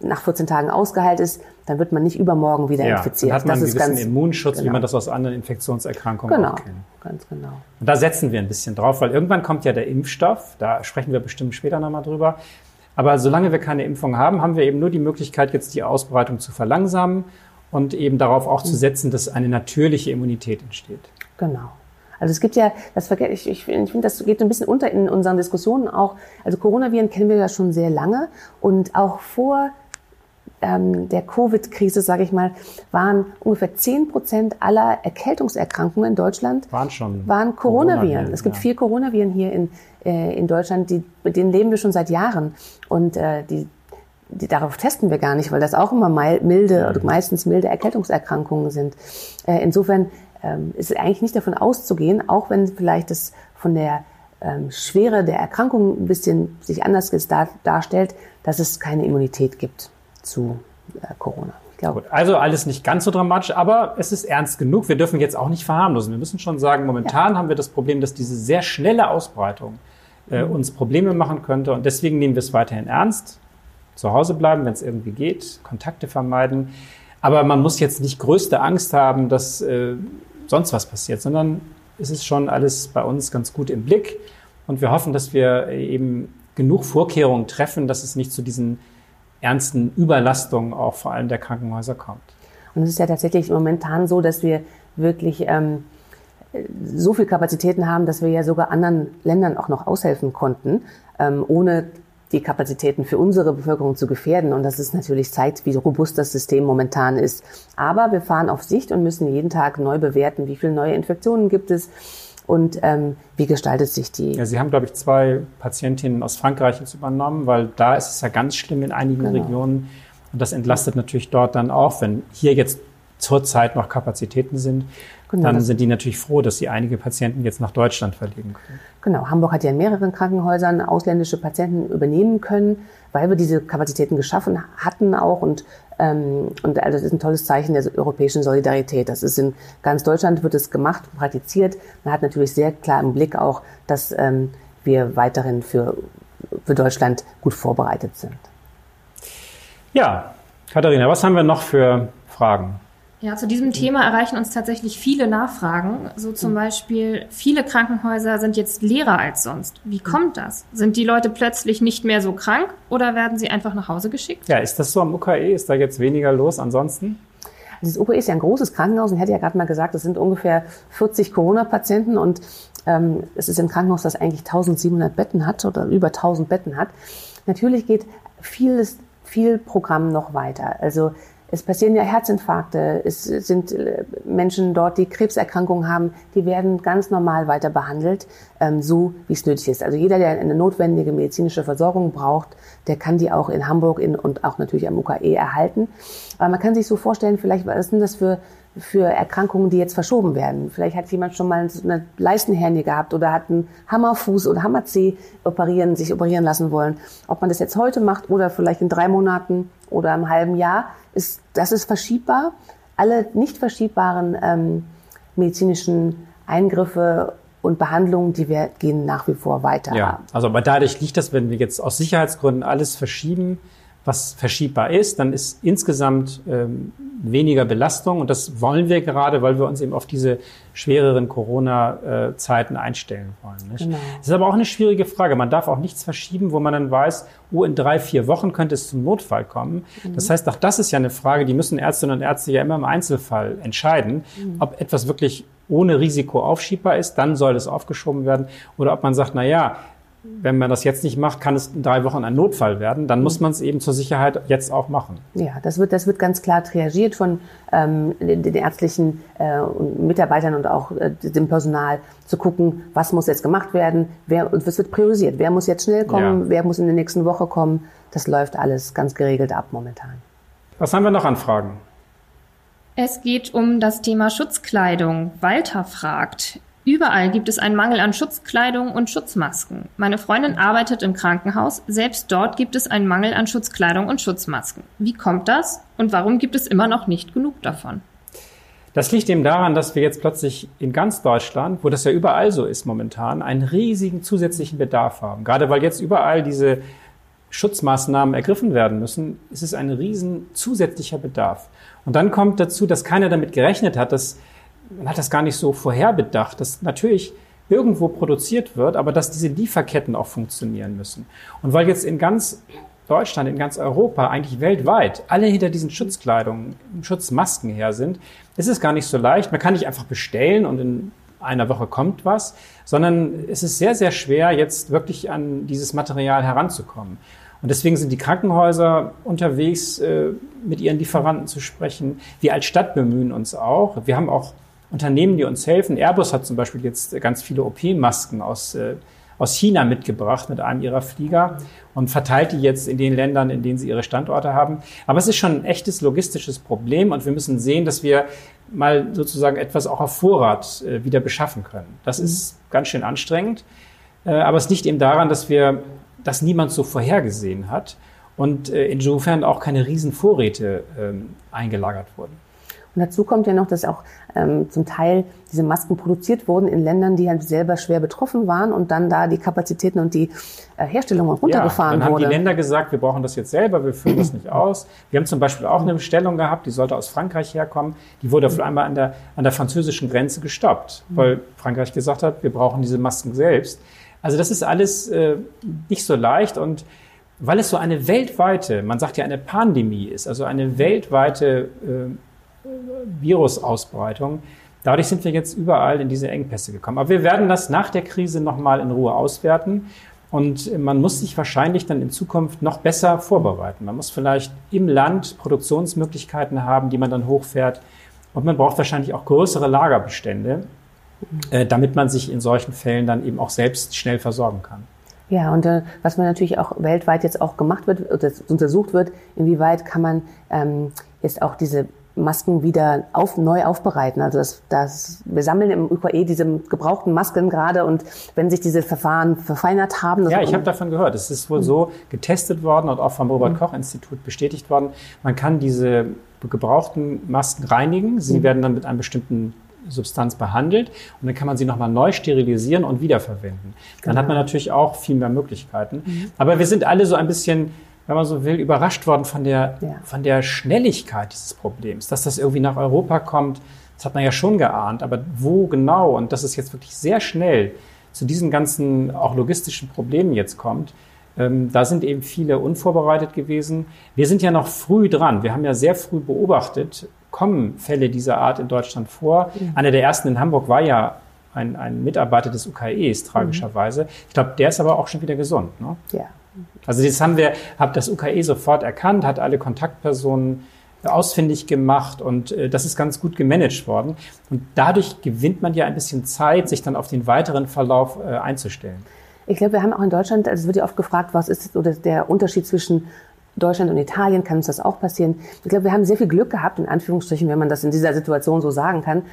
nach 14 Tagen ausgeheilt ist, dann wird man nicht übermorgen wieder ja, infiziert. Dann hat man das einen gewissen Immunschutz, genau. wie man das aus anderen Infektionserkrankungen genau, kennt. Ganz genau. Und da setzen wir ein bisschen drauf, weil irgendwann kommt ja der Impfstoff, da sprechen wir bestimmt später nochmal drüber. Aber solange wir keine Impfung haben, haben wir eben nur die Möglichkeit, jetzt die Ausbreitung zu verlangsamen und eben darauf auch zu setzen, dass eine natürliche Immunität entsteht. Genau. Also es gibt ja, das ich, ich, ich finde, das geht ein bisschen unter in unseren Diskussionen auch. Also Coronaviren kennen wir ja schon sehr lange und auch vor ähm, der Covid-Krise, sage ich mal, waren ungefähr 10 Prozent aller Erkältungserkrankungen in Deutschland waren schon waren Coronaviren. Coronaviren, es gibt ja. vier Coronaviren hier in, äh, in Deutschland, die, mit denen leben wir schon seit Jahren. Und äh, die, die, darauf testen wir gar nicht, weil das auch immer milde oder meistens milde Erkältungserkrankungen sind. Äh, insofern ähm, ist es eigentlich nicht davon auszugehen, auch wenn vielleicht das von der ähm, Schwere der Erkrankung ein bisschen sich anders dar darstellt, dass es keine Immunität gibt zu äh, Corona. Gut, also alles nicht ganz so dramatisch, aber es ist ernst genug. Wir dürfen jetzt auch nicht verharmlosen. Wir müssen schon sagen, momentan haben wir das Problem, dass diese sehr schnelle Ausbreitung äh, uns Probleme machen könnte. Und deswegen nehmen wir es weiterhin ernst. Zu Hause bleiben, wenn es irgendwie geht, Kontakte vermeiden. Aber man muss jetzt nicht größte Angst haben, dass äh, sonst was passiert, sondern es ist schon alles bei uns ganz gut im Blick. Und wir hoffen, dass wir eben genug Vorkehrungen treffen, dass es nicht zu diesen ernsten Überlastungen auch vor allem der Krankenhäuser kommt. Und es ist ja tatsächlich momentan so, dass wir wirklich ähm, so viel Kapazitäten haben, dass wir ja sogar anderen Ländern auch noch aushelfen konnten, ähm, ohne die Kapazitäten für unsere Bevölkerung zu gefährden. Und das ist natürlich zeigt, wie robust das System momentan ist. Aber wir fahren auf Sicht und müssen jeden Tag neu bewerten, wie viele neue Infektionen gibt es und ähm, wie gestaltet sich die. Ja, Sie haben, glaube ich, zwei Patientinnen aus Frankreich jetzt übernommen, weil da ist es ja ganz schlimm in einigen Genau. Regionen. Und das entlastet natürlich dort dann auch, wenn hier jetzt zurzeit noch Kapazitäten sind, Genau, dann sind die natürlich froh, dass sie einige Patienten jetzt nach Deutschland verlegen können. Genau, Hamburg hat ja in mehreren Krankenhäusern ausländische Patienten übernehmen können, weil wir diese Kapazitäten geschaffen hatten auch und ähm, und also das ist ein tolles Zeichen der europäischen Solidarität. Das ist in ganz Deutschland wird es gemacht, praktiziert. Man hat natürlich sehr klar im Blick auch, dass ähm, wir weiterhin für für Deutschland gut vorbereitet sind. Ja, Katharina, was haben wir noch für Fragen? Ja, zu diesem Thema erreichen uns tatsächlich viele Nachfragen. So zum Beispiel, viele Krankenhäuser sind jetzt leerer als sonst. Wie kommt das? Sind die Leute plötzlich nicht mehr so krank oder werden sie einfach nach Hause geschickt? Ja, ist das so am UKE? Ist da jetzt weniger los ansonsten? Das UKE ist ja ein großes Krankenhaus und ich hatte ja gerade mal gesagt, es sind ungefähr 40 Corona-Patienten und ähm, es ist ein Krankenhaus, das eigentlich 1700 Betten hat oder über 1000 Betten hat. Natürlich geht vieles, viel Programm noch weiter. Also es passieren ja Herzinfarkte, es sind äh, Menschen dort, die Krebserkrankungen haben, die werden ganz normal weiter behandelt, ähm, so wie es nötig ist. Also jeder, der eine notwendige medizinische Versorgung braucht, der kann die auch in Hamburg und auch natürlich am UKE erhalten. Aber man kann sich so vorstellen, vielleicht, was sind das für, für Erkrankungen, die jetzt verschoben werden? Vielleicht hat jemand schon mal eine Leistenhernie gehabt oder hat einen Hammerfuß oder Hammerzeh operieren, sich operieren lassen wollen. Ob man das jetzt heute macht oder vielleicht in drei Monaten oder im halben Jahr, ist, das ist verschiebbar. Alle nicht verschiebbaren ähm, medizinischen Eingriffe und Behandlungen, die wir gehen nach wie vor weiter. Ja, also aber dadurch liegt das, wenn wir jetzt aus Sicherheitsgründen alles verschieben, was verschiebbar ist, dann ist insgesamt ähm, weniger Belastung und das wollen wir gerade, weil wir uns eben auf diese schwereren Corona-Zeiten einstellen wollen. Nicht? Genau. Das ist aber auch eine schwierige Frage. Man darf auch nichts verschieben, wo man dann weiß, oh, in drei, vier Wochen könnte es zum Notfall kommen. Das heißt, auch das ist ja eine Frage, die müssen Ärztinnen und Ärzte ja immer im Einzelfall entscheiden, ob etwas wirklich ohne Risiko aufschiebbar ist, dann soll es aufgeschoben werden. Oder ob man sagt, na ja, wenn man das jetzt nicht macht, kann es in drei Wochen ein Notfall werden. Dann muss man es eben zur Sicherheit jetzt auch machen. Ja, das wird, das wird ganz klar triagiert von ähm, den, ärztlichen äh, Mitarbeitern und auch äh, dem Personal zu gucken, was muss jetzt gemacht werden, wer, und es wird priorisiert. Wer muss jetzt schnell kommen, Ja. wer muss in der nächsten Woche kommen. Das läuft alles ganz geregelt ab momentan. Was haben wir noch an Fragen? Es geht um das Thema Schutzkleidung. Walter fragt, überall gibt es einen Mangel an Schutzkleidung und Schutzmasken. Meine Freundin arbeitet im Krankenhaus, selbst dort gibt es einen Mangel an Schutzkleidung und Schutzmasken. Wie kommt das und warum gibt es immer noch nicht genug davon? Das liegt eben daran, dass wir jetzt plötzlich in ganz Deutschland, wo das ja überall so ist momentan, einen riesigen zusätzlichen Bedarf haben. Gerade weil jetzt überall diese Schutzmaßnahmen ergriffen werden müssen, ist es ein riesen zusätzlicher Bedarf. Und dann kommt dazu, dass keiner damit gerechnet hat, dass man hat das gar nicht so vorherbedacht, dass natürlich irgendwo produziert wird, aber dass diese Lieferketten auch funktionieren müssen. Und weil jetzt in ganz Deutschland, in ganz Europa, eigentlich weltweit, alle hinter diesen Schutzkleidungen, Schutzmasken her sind, ist es gar nicht so leicht. Man kann nicht einfach bestellen und in einer Woche kommt was, sondern es ist sehr, sehr schwer, jetzt wirklich an dieses Material heranzukommen. Und deswegen sind die Krankenhäuser unterwegs, äh, mit ihren Lieferanten zu sprechen. Wir als Stadt bemühen uns auch. Wir haben auch Unternehmen, die uns helfen. Airbus hat zum Beispiel jetzt ganz viele OP-Masken aus, äh, aus China mitgebracht mit einem ihrer Flieger und verteilt die jetzt in den Ländern, in denen sie ihre Standorte haben. Aber es ist schon ein echtes logistisches Problem und wir müssen sehen, dass wir mal sozusagen etwas auch auf Vorrat äh, wieder beschaffen können. Das ist ganz schön anstrengend. Äh, aber es liegt eben daran, dass wir das niemand so vorhergesehen hat und äh, insofern auch keine Riesenvorräte ähm, eingelagert wurden. Und dazu kommt ja noch, dass auch ähm, zum Teil diese Masken produziert wurden in Ländern, die halt selber schwer betroffen waren und dann da die Kapazitäten und die äh, Herstellung runtergefahren ja, dann wurde. haben die Länder gesagt, wir brauchen das jetzt selber, wir führen das nicht aus. Wir haben zum Beispiel auch eine Bestellung gehabt, die sollte aus Frankreich herkommen. Die wurde auf einmal an der, an der französischen Grenze gestoppt, weil Frankreich gesagt hat, wir brauchen diese Masken selbst. Also das ist alles äh, nicht so leicht und weil es so eine weltweite, man sagt ja eine Pandemie ist, also eine weltweite äh, Virusausbreitung, dadurch sind wir jetzt überall in diese Engpässe gekommen. Aber wir werden das nach der Krise nochmal in Ruhe auswerten und man muss sich wahrscheinlich dann in Zukunft noch besser vorbereiten. Man muss vielleicht im Land Produktionsmöglichkeiten haben, die man dann hochfährt und man braucht wahrscheinlich auch größere Lagerbestände, äh, damit man sich in solchen Fällen dann eben auch selbst schnell versorgen kann. Ja, und äh, was man natürlich auch weltweit jetzt auch gemacht wird, oder untersucht wird, inwieweit kann man ähm, jetzt auch diese Masken wieder auf, neu aufbereiten. Also das, das, wir sammeln im UKE diese gebrauchten Masken gerade und wenn sich diese Verfahren verfeinert haben. Ja, ich habe davon gehört. Es ist wohl so getestet worden und auch vom Robert-Koch-Institut bestätigt worden. Man kann diese gebrauchten Masken reinigen. Sie mhm. werden dann mit einem bestimmten Substanz behandelt und dann kann man sie nochmal neu sterilisieren und wiederverwenden. Dann genau. hat man natürlich auch viel mehr Möglichkeiten. Mhm. Aber wir sind alle so ein bisschen, wenn man so will, überrascht worden von der, ja. von der Schnelligkeit dieses Problems, dass das irgendwie nach Europa kommt. Das hat man ja schon geahnt, aber wo genau und dass es jetzt wirklich sehr schnell zu diesen ganzen auch logistischen Problemen jetzt kommt, ähm, da sind eben viele unvorbereitet gewesen. Wir sind ja noch früh dran. Wir haben ja sehr früh beobachtet, kommen Fälle dieser Art in Deutschland vor. Mhm. Einer der ersten in Hamburg war ja ein, ein Mitarbeiter des UKEs, tragischerweise. Mhm. Ich glaube, der ist aber auch schon wieder gesund. Ne? Ja. Also das haben wir, hat das UKE sofort erkannt, hat alle Kontaktpersonen ausfindig gemacht und äh, das ist ganz gut gemanagt worden. Und dadurch gewinnt man ja ein bisschen Zeit, sich dann auf den weiteren Verlauf äh, einzustellen. Ich glaube, wir haben auch in Deutschland, also es wird ja oft gefragt, was ist so der Unterschied zwischen Deutschland und Italien kann uns das auch passieren. Ich glaube, wir haben sehr viel Glück gehabt, in Anführungsstrichen, wenn man das in dieser Situation so sagen kann.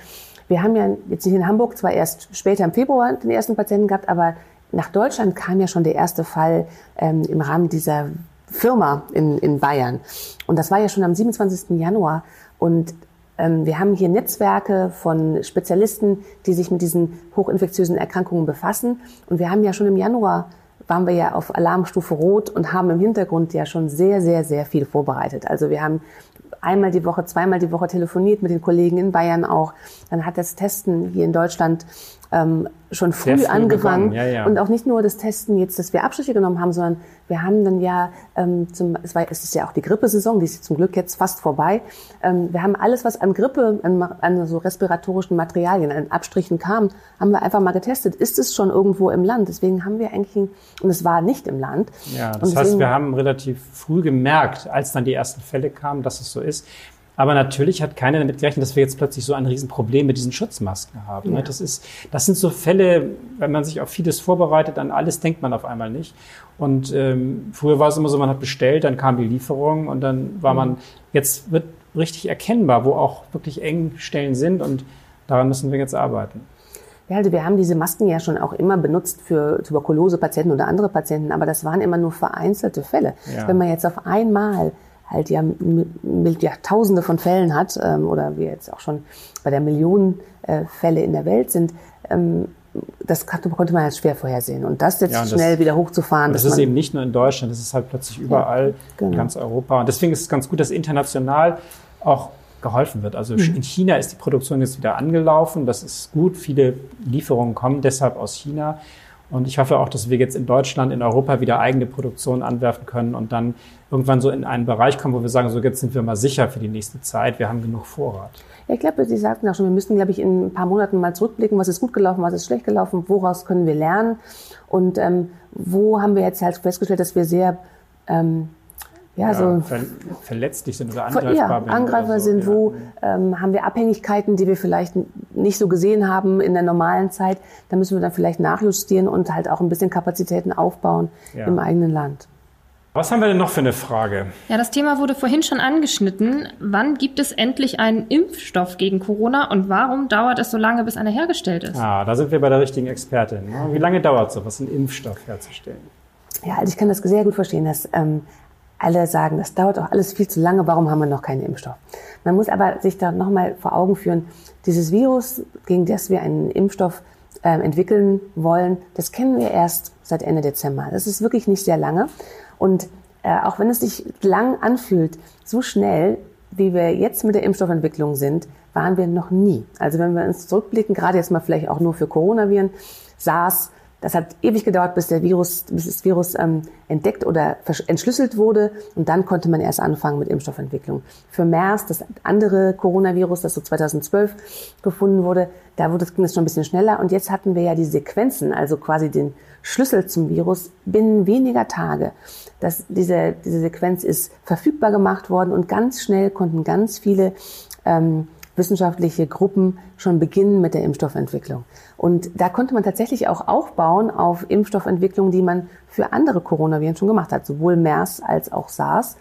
Wir haben ja jetzt nicht in Hamburg zwar erst später im Februar den ersten Patienten gehabt, aber nach Deutschland kam ja schon der erste Fall ähm, im Rahmen dieser Firma in, in Bayern. Und das war ja schon am 27. Januar. Und ähm, wir haben hier Netzwerke von Spezialisten, die sich mit diesen hochinfektiösen Erkrankungen befassen. Und wir haben ja schon im Januar waren wir ja auf Alarmstufe Rot und haben im Hintergrund ja schon sehr, sehr, sehr viel vorbereitet. Also wir haben einmal die Woche, zweimal die Woche telefoniert mit den Kollegen in Bayern auch. Dann hat das Testen hier in Deutschland ähm, schon früh, früh angefangen. Ja, ja. Und auch nicht nur das Testen jetzt, dass wir Abstriche genommen haben, sondern wir haben dann ja, ähm, zum, es, war, es ist ja auch die Grippesaison, die ist zum Glück jetzt fast vorbei. Ähm, wir haben alles, was an Grippe, an, an so respiratorischen Materialien, an Abstrichen kam, haben wir einfach mal getestet. Ist es schon irgendwo im Land? Deswegen haben wir eigentlich, und es war nicht im Land. Ja, das deswegen, heißt, wir haben relativ früh gemerkt, als dann die ersten Fälle kamen, dass es so ist. Aber natürlich hat keiner damit gerechnet, dass wir jetzt plötzlich so ein Riesenproblem mit diesen Schutzmasken haben. Ne? Ja. Das, ist, das sind so Fälle, wenn man sich auf vieles vorbereitet, an alles denkt man auf einmal nicht. Und ähm, früher war es immer so, man hat bestellt, dann kam die Lieferung und dann war man, jetzt wird richtig erkennbar, wo auch wirklich Engstellen sind und daran müssen wir jetzt arbeiten. Ja, also wir haben diese Masken ja schon auch immer benutzt für Tuberkulose-Patienten oder andere Patienten, aber das waren immer nur vereinzelte Fälle. Ja. Wenn man jetzt auf einmal halt ja, ja Tausende von Fällen hat ähm, oder wir jetzt auch schon bei der Millionen äh, Fälle in der Welt sind, ähm, das konnte man jetzt schwer vorhersehen. Und das jetzt ja, und schnell das, wieder hochzufahren. Das ist eben nicht nur in Deutschland, das ist halt plötzlich überall ja, genau. in ganz Europa. Und deswegen ist es ganz gut, dass international auch geholfen wird. Also mhm. in China ist die Produktion jetzt wieder angelaufen. Das ist gut. Viele Lieferungen kommen deshalb aus China. Und ich hoffe auch, dass wir jetzt in Deutschland, in Europa wieder eigene Produktion anwerfen können und dann irgendwann so in einen Bereich kommen, wo wir sagen, so jetzt sind wir mal sicher für die nächste Zeit, wir haben genug Vorrat. Ja, ich glaube, Sie sagten auch schon, wir müssen, glaube ich, in ein paar Monaten mal zurückblicken, was ist gut gelaufen, was ist schlecht gelaufen, woraus können wir lernen und ähm, wo haben wir jetzt halt festgestellt, dass wir sehr ähm, ja, ja, so ver verletzlich sind oder angreifbar ja, angreifbar so, sind, ja. wo ähm, haben wir Abhängigkeiten, die wir vielleicht nicht so gesehen haben in der normalen Zeit. Da müssen wir dann vielleicht nachjustieren und halt auch ein bisschen Kapazitäten aufbauen ja. im eigenen Land. Was haben wir denn noch für eine Frage? Ja, das Thema wurde vorhin schon angeschnitten. Wann gibt es endlich einen Impfstoff gegen Corona und warum dauert es so lange, bis einer hergestellt ist? Ah, da sind wir bei der richtigen Expertin. Wie lange dauert so was, einen Impfstoff herzustellen? Ja, also ich kann das sehr gut verstehen, dass ähm, alle sagen, das dauert auch alles viel zu lange, warum haben wir noch keinen Impfstoff? Man muss aber sich da nochmal vor Augen führen, dieses Virus, gegen das wir einen Impfstoff äh, entwickeln wollen, das kennen wir erst seit Ende Dezember. Das ist wirklich nicht sehr lange. Und äh, auch wenn es sich lang anfühlt, so schnell, wie wir jetzt mit der Impfstoffentwicklung sind, waren wir noch nie. Also wenn wir uns zurückblicken, gerade jetzt mal vielleicht auch nur für Coronaviren, SARS, das hat ewig gedauert, bis der Virus, bis das Virus ähm, entdeckt oder entschlüsselt wurde. Und dann konnte man erst anfangen mit Impfstoffentwicklung. Für MERS, das andere Coronavirus, das so 2012 gefunden wurde, da wurde, ging es schon ein bisschen schneller. Und jetzt hatten wir ja die Sequenzen, also quasi den Schlüssel zum Virus binnen weniger Tage. Das, diese, diese Sequenz ist verfügbar gemacht worden und ganz schnell konnten ganz viele ähm, wissenschaftliche Gruppen schon beginnen mit der Impfstoffentwicklung. Und da konnte man tatsächlich auch aufbauen auf Impfstoffentwicklung, die man für andere Coronaviren schon gemacht hat, sowohl MERS als auch SARS.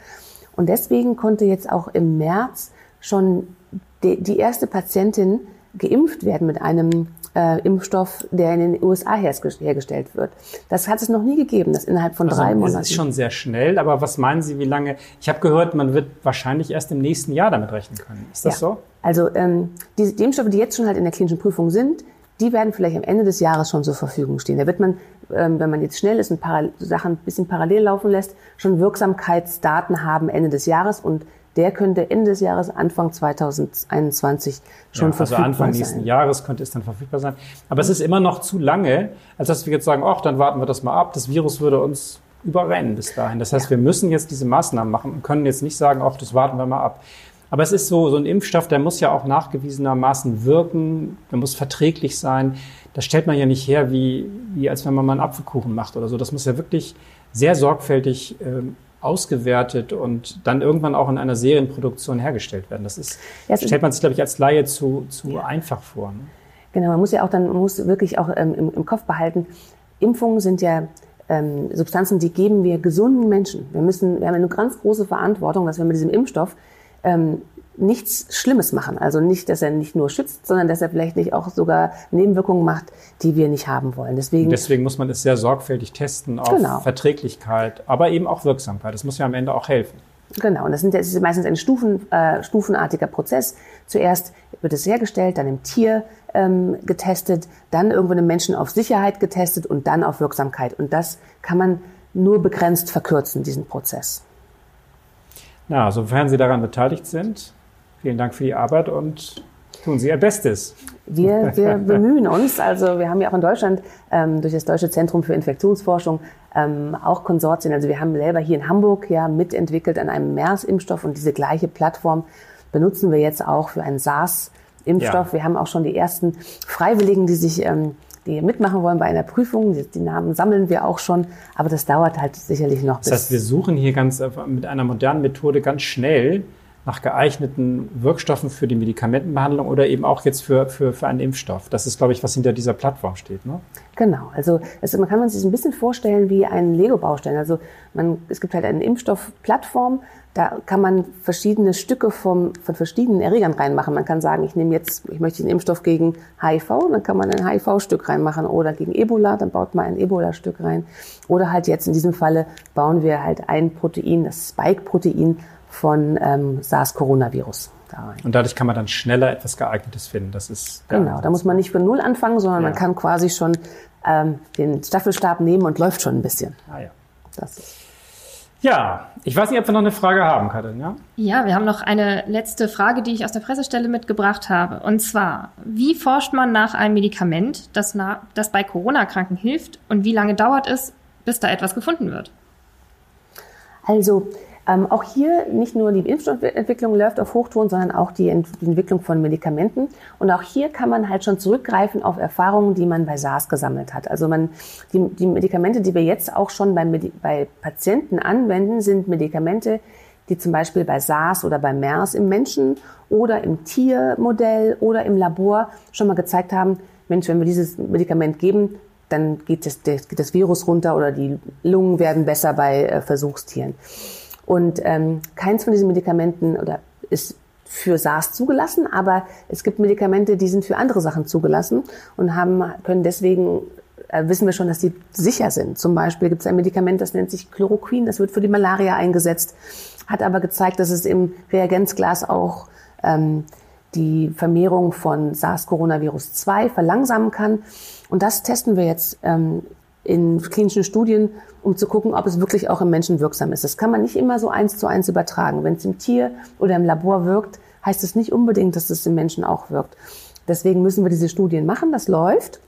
Und deswegen konnte jetzt auch im März schon die, die erste Patientin geimpft werden mit einem äh, Impfstoff, der in den USA hergestellt wird. Das hat es noch nie gegeben, das innerhalb von also drei Monaten. Das ist schon sehr schnell, aber was meinen Sie, wie lange? Ich habe gehört, man wird wahrscheinlich erst im nächsten Jahr damit rechnen können. Ist das ja. so? Also ähm, die, die Impfstoffe, die jetzt schon halt in der klinischen Prüfung sind, die werden vielleicht am Ende des Jahres schon zur Verfügung stehen. Da wird man, ähm, wenn man jetzt schnell ist und Sachen ein bisschen parallel laufen lässt, schon Wirksamkeitsdaten haben Ende des Jahres und der könnte Ende des Jahres, Anfang 2021 schon ja, verfügbar sein. Also Anfang sein. nächsten Jahres könnte es dann verfügbar sein. Aber es ist immer noch zu lange, als dass wir jetzt sagen, ach, dann warten wir das mal ab. Das Virus würde uns überrennen bis dahin. Das heißt, ja. wir müssen jetzt diese Maßnahmen machen und können jetzt nicht sagen, ach, das warten wir mal ab. Aber es ist so, so ein Impfstoff, der muss ja auch nachgewiesenermaßen wirken, der muss verträglich sein. Das stellt man ja nicht her, wie, wie als wenn man mal einen Apfelkuchen macht oder so. Das muss ja wirklich sehr sorgfältig ähm, ausgewertet und dann irgendwann auch in einer Serienproduktion hergestellt werden. Das ist, ja, stellt man sich, glaube ich, als Laie zu, zu ja. einfach vor. Ne? Genau, man muss ja auch dann, man muss wirklich auch ähm, im, im Kopf behalten, Impfungen sind ja ähm, Substanzen, die geben wir gesunden Menschen. Wir müssen, wir haben eine ganz große Verantwortung, dass wir mit diesem Impfstoff ähm, nichts Schlimmes machen. Also nicht, dass er nicht nur schützt, sondern dass er vielleicht nicht auch sogar Nebenwirkungen macht, die wir nicht haben wollen. Deswegen, deswegen muss man es sehr sorgfältig testen auf genau. Verträglichkeit, aber eben auch Wirksamkeit. Das muss ja am Ende auch helfen. Genau, und das, sind, das ist meistens ein Stufen, äh, stufenartiger Prozess. Zuerst wird es hergestellt, dann im Tier ähm, getestet, dann irgendwann im Menschen auf Sicherheit getestet und dann auf Wirksamkeit. Und das kann man nur begrenzt verkürzen, diesen Prozess. Na, sofern Sie daran beteiligt sind, vielen Dank für die Arbeit und tun Sie Ihr Bestes. Wir, wir bemühen uns. Also wir haben ja auch in Deutschland ähm, durch das Deutsche Zentrum für Infektionsforschung ähm, auch Konsortien. Also wir haben selber hier in Hamburg ja mitentwickelt an einem MERS-Impfstoff und diese gleiche Plattform benutzen wir jetzt auch für einen SARS-Impfstoff. Ja. Wir haben auch schon die ersten Freiwilligen, die sich ähm, die mitmachen wollen bei einer Prüfung. Die, die, Namen sammeln wir auch schon, aber das dauert halt sicherlich noch. Das heißt, wir suchen hier ganz mit einer modernen Methode ganz schnell nach geeigneten Wirkstoffen für die Medikamentenbehandlung oder eben auch jetzt für, für, für einen Impfstoff. Das ist, glaube ich, was hinter dieser Plattform steht. Ne? Genau, also es, man kann sich ein bisschen vorstellen wie ein Lego-Baustein. Also man, es gibt halt eine Impfstoffplattform, da kann man verschiedene Stücke vom, von verschiedenen Erregern reinmachen. Man kann sagen, ich nehme jetzt, ich möchte einen Impfstoff gegen HIV, dann kann man ein HIV-Stück reinmachen oder gegen Ebola, dann baut man ein Ebola-Stück rein. Oder halt jetzt in diesem Falle bauen wir halt ein Protein, das Spike-Protein von ähm, SARS-Coronavirus da rein. Und dadurch kann man dann schneller etwas geeignetes finden. Das ist genau. Da muss man nicht von null anfangen, sondern ja. man kann quasi schon ähm, den Staffelstab nehmen und läuft schon ein bisschen. Ah ja. Das ist ja, ich weiß nicht, ob wir noch eine Frage haben, Katrin, ja? Ja, wir haben noch eine letzte Frage, die ich aus der Pressestelle mitgebracht habe. Und zwar, wie forscht man nach einem Medikament, das, na, das bei Corona-Kranken hilft und wie lange dauert es, bis da etwas gefunden wird? Also, Ähm, auch hier nicht nur die Impfstoffentwicklung läuft auf Hochtouren, sondern auch die, Ent die Entwicklung von Medikamenten. Und auch hier kann man halt schon zurückgreifen auf Erfahrungen, die man bei SARS gesammelt hat. Also man, die, die Medikamente, die wir jetzt auch schon bei, bei Patienten anwenden, sind Medikamente, die zum Beispiel bei SARS oder bei MERS im Menschen oder im Tiermodell oder im Labor schon mal gezeigt haben, Mensch, wenn wir dieses Medikament geben, dann geht das, geht das Virus runter oder die Lungen werden besser bei äh, Versuchstieren. Und ähm, keins von diesen Medikamenten oder ist für SARS zugelassen, aber es gibt Medikamente, die sind für andere Sachen zugelassen und haben, können deswegen äh, wissen wir schon, dass die sicher sind. Zum Beispiel gibt es ein Medikament, das nennt sich Chloroquin, das wird für die Malaria eingesetzt, hat aber gezeigt, dass es im Reagenzglas auch ähm, die Vermehrung von SARS-Coronavirus 2 verlangsamen kann. Und das testen wir jetzt ähm, in klinischen Studien, um zu gucken, ob es wirklich auch im Menschen wirksam ist. Das kann man nicht immer so eins zu eins übertragen. Wenn es im Tier oder im Labor wirkt, heißt es nicht unbedingt, dass es im Menschen auch wirkt. Deswegen müssen wir diese Studien machen. Das läuft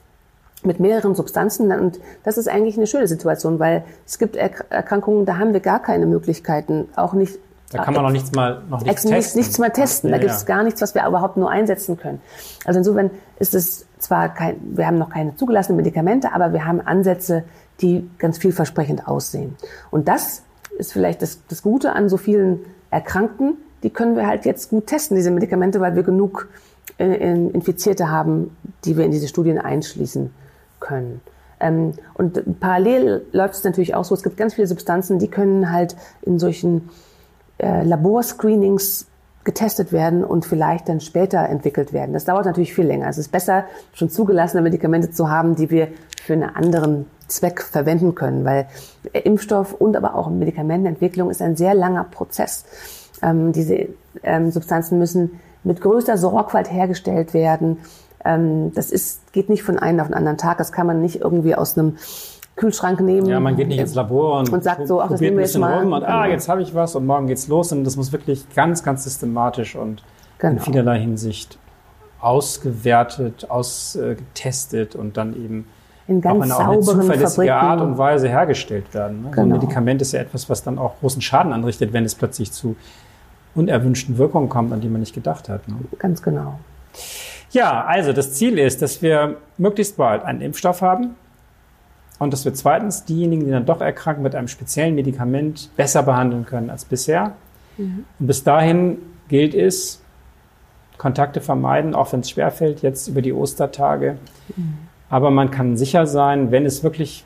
mit mehreren Substanzen. Und das ist eigentlich eine schöne Situation, weil es gibt Erkrankungen, da haben wir gar keine Möglichkeiten, auch nicht da kann man noch nichts mal noch nichts testen. Nichts, mal testen. Da gibt es ja. gar nichts, was wir überhaupt nur einsetzen können. Also insofern ist es zwar kein, wir haben noch keine zugelassenen Medikamente, aber wir haben Ansätze, die ganz vielversprechend aussehen. Und das ist vielleicht das, das Gute an so vielen Erkrankten. Die können wir halt jetzt gut testen, diese Medikamente, weil wir genug äh, Infizierte haben, die wir in diese Studien einschließen können. Ähm, und parallel läuft es natürlich auch so, es gibt ganz viele Substanzen, die können halt in solchen äh, Laborscreenings getestet werden und vielleicht dann später entwickelt werden. Das dauert natürlich viel länger. Es ist besser, schon zugelassene Medikamente zu haben, die wir für einen anderen Zweck verwenden können, weil Impfstoff und aber auch Medikamentenentwicklung ist ein sehr langer Prozess. Ähm, diese ähm, Substanzen müssen mit größter Sorgfalt hergestellt werden. Ähm, das ist, geht nicht von einem auf den anderen Tag. Das kann man nicht irgendwie aus einem Kühlschrank nehmen. Ja, man geht nicht ins Labor und, und sagt so, ach, das nehmen wir jetzt mal. Rum und, ah, jetzt habe ich was und morgen geht's los. Und das muss wirklich ganz, ganz systematisch und genau. in vielerlei Hinsicht ausgewertet, ausgetestet und dann eben in ganz auch eine, auch eine zuverlässige Art und Weise hergestellt werden. Ne? Genau. So ein Medikament ist ja etwas, was dann auch großen Schaden anrichtet, wenn es plötzlich zu unerwünschten Wirkungen kommt, an die man nicht gedacht hat. Ne? Ganz genau. Ja, also das Ziel ist, dass wir möglichst bald einen Impfstoff haben, und dass wir zweitens diejenigen, die dann doch erkranken, mit einem speziellen Medikament besser behandeln können als bisher. Mhm. Und bis dahin gilt es, Kontakte vermeiden, auch wenn es schwerfällt, jetzt über die Ostertage. Mhm. Aber man kann sicher sein, wenn es wirklich,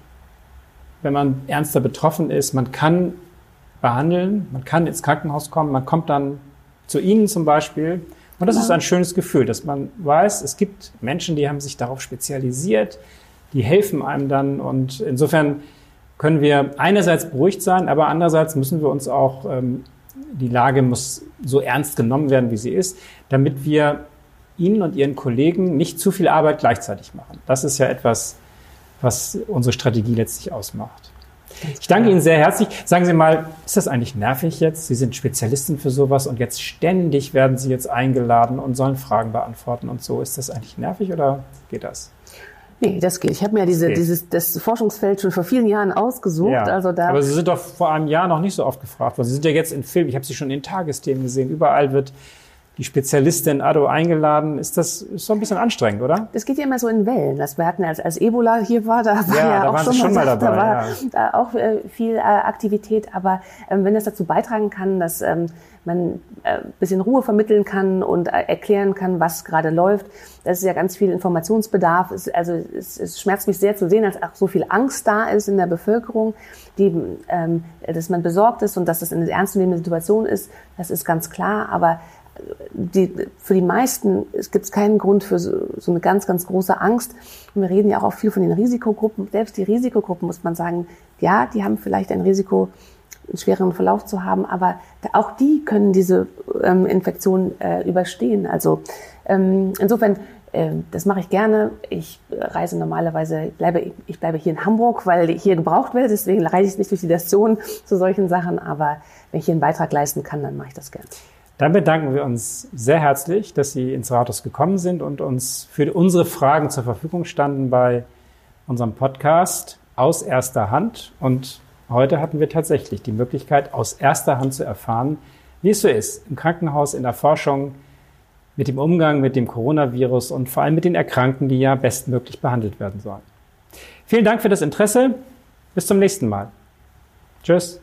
wenn man ernster betroffen ist, man kann behandeln, man kann ins Krankenhaus kommen, man kommt dann zu Ihnen zum Beispiel. Und das ja. ist ein schönes Gefühl, dass man weiß, es gibt Menschen, die haben sich darauf spezialisiert, die helfen einem dann. Und insofern können wir einerseits beruhigt sein, aber andererseits müssen wir uns auch, ähm, die Lage muss so ernst genommen werden, wie sie ist, damit wir Ihnen und Ihren Kollegen nicht zu viel Arbeit gleichzeitig machen. Das ist ja etwas, was unsere Strategie letztlich ausmacht. Ich danke Ihnen sehr herzlich. Sagen Sie mal, ist das eigentlich nervig jetzt? Sie sind Spezialistin für sowas und jetzt ständig werden Sie jetzt eingeladen und sollen Fragen beantworten und so. Ist das eigentlich nervig oder geht das? Nee, das geht. Ich habe mir diese, okay. dieses, das Forschungsfeld schon vor vielen Jahren ausgesucht. Ja. Also da Aber Sie sind doch vor einem Jahr noch nicht so oft gefragt worden. Sie sind ja jetzt in Film, ich habe Sie schon in Tagesthemen gesehen. Überall wird die Spezialistin Ado eingeladen. Ist das ist so ein bisschen anstrengend, oder? Das geht ja immer so in Wellen. Das wir hatten als, als Ebola hier war, da war ja, ja auch schon, schon, mal, dabei, da war ja. auch äh, viel äh, Aktivität. Aber ähm, wenn das dazu beitragen kann, dass ähm, man äh, bisschen Ruhe vermitteln kann und äh, erklären kann, was gerade läuft. Das ist ja ganz viel Informationsbedarf. Es, also es, es schmerzt mich sehr zu sehen, als auch so viel Angst da ist in der Bevölkerung, die, ähm, dass man besorgt ist und dass das eine ernstzunehmende Situation ist. Das ist ganz klar. Aber die, für die meisten gibt es keinen Grund für so, so, eine ganz, ganz große Angst. Und wir reden ja auch viel von den Risikogruppen. Selbst die Risikogruppen muss man sagen, ja, die haben vielleicht ein Risiko, einen schweren Verlauf zu haben, aber auch die können diese ähm, Infektion äh, überstehen. Also ähm, insofern, äh, das mache ich gerne. Ich reise normalerweise, bleibe, ich bleibe hier in Hamburg, weil hier gebraucht werde, deswegen reise ich nicht durch die Nation zu solchen Sachen, aber wenn ich hier einen Beitrag leisten kann, dann mache ich das gerne. Dann bedanken wir uns sehr herzlich, dass Sie ins Rathaus gekommen sind und uns für unsere Fragen zur Verfügung standen bei unserem Podcast aus erster Hand und Heute hatten wir tatsächlich die Möglichkeit, aus erster Hand zu erfahren, wie es so ist, im Krankenhaus, in der Forschung, mit dem Umgang mit dem Coronavirus und vor allem mit den Erkrankten, die ja bestmöglich behandelt werden sollen. Vielen Dank für das Interesse. Bis zum nächsten Mal. Tschüss.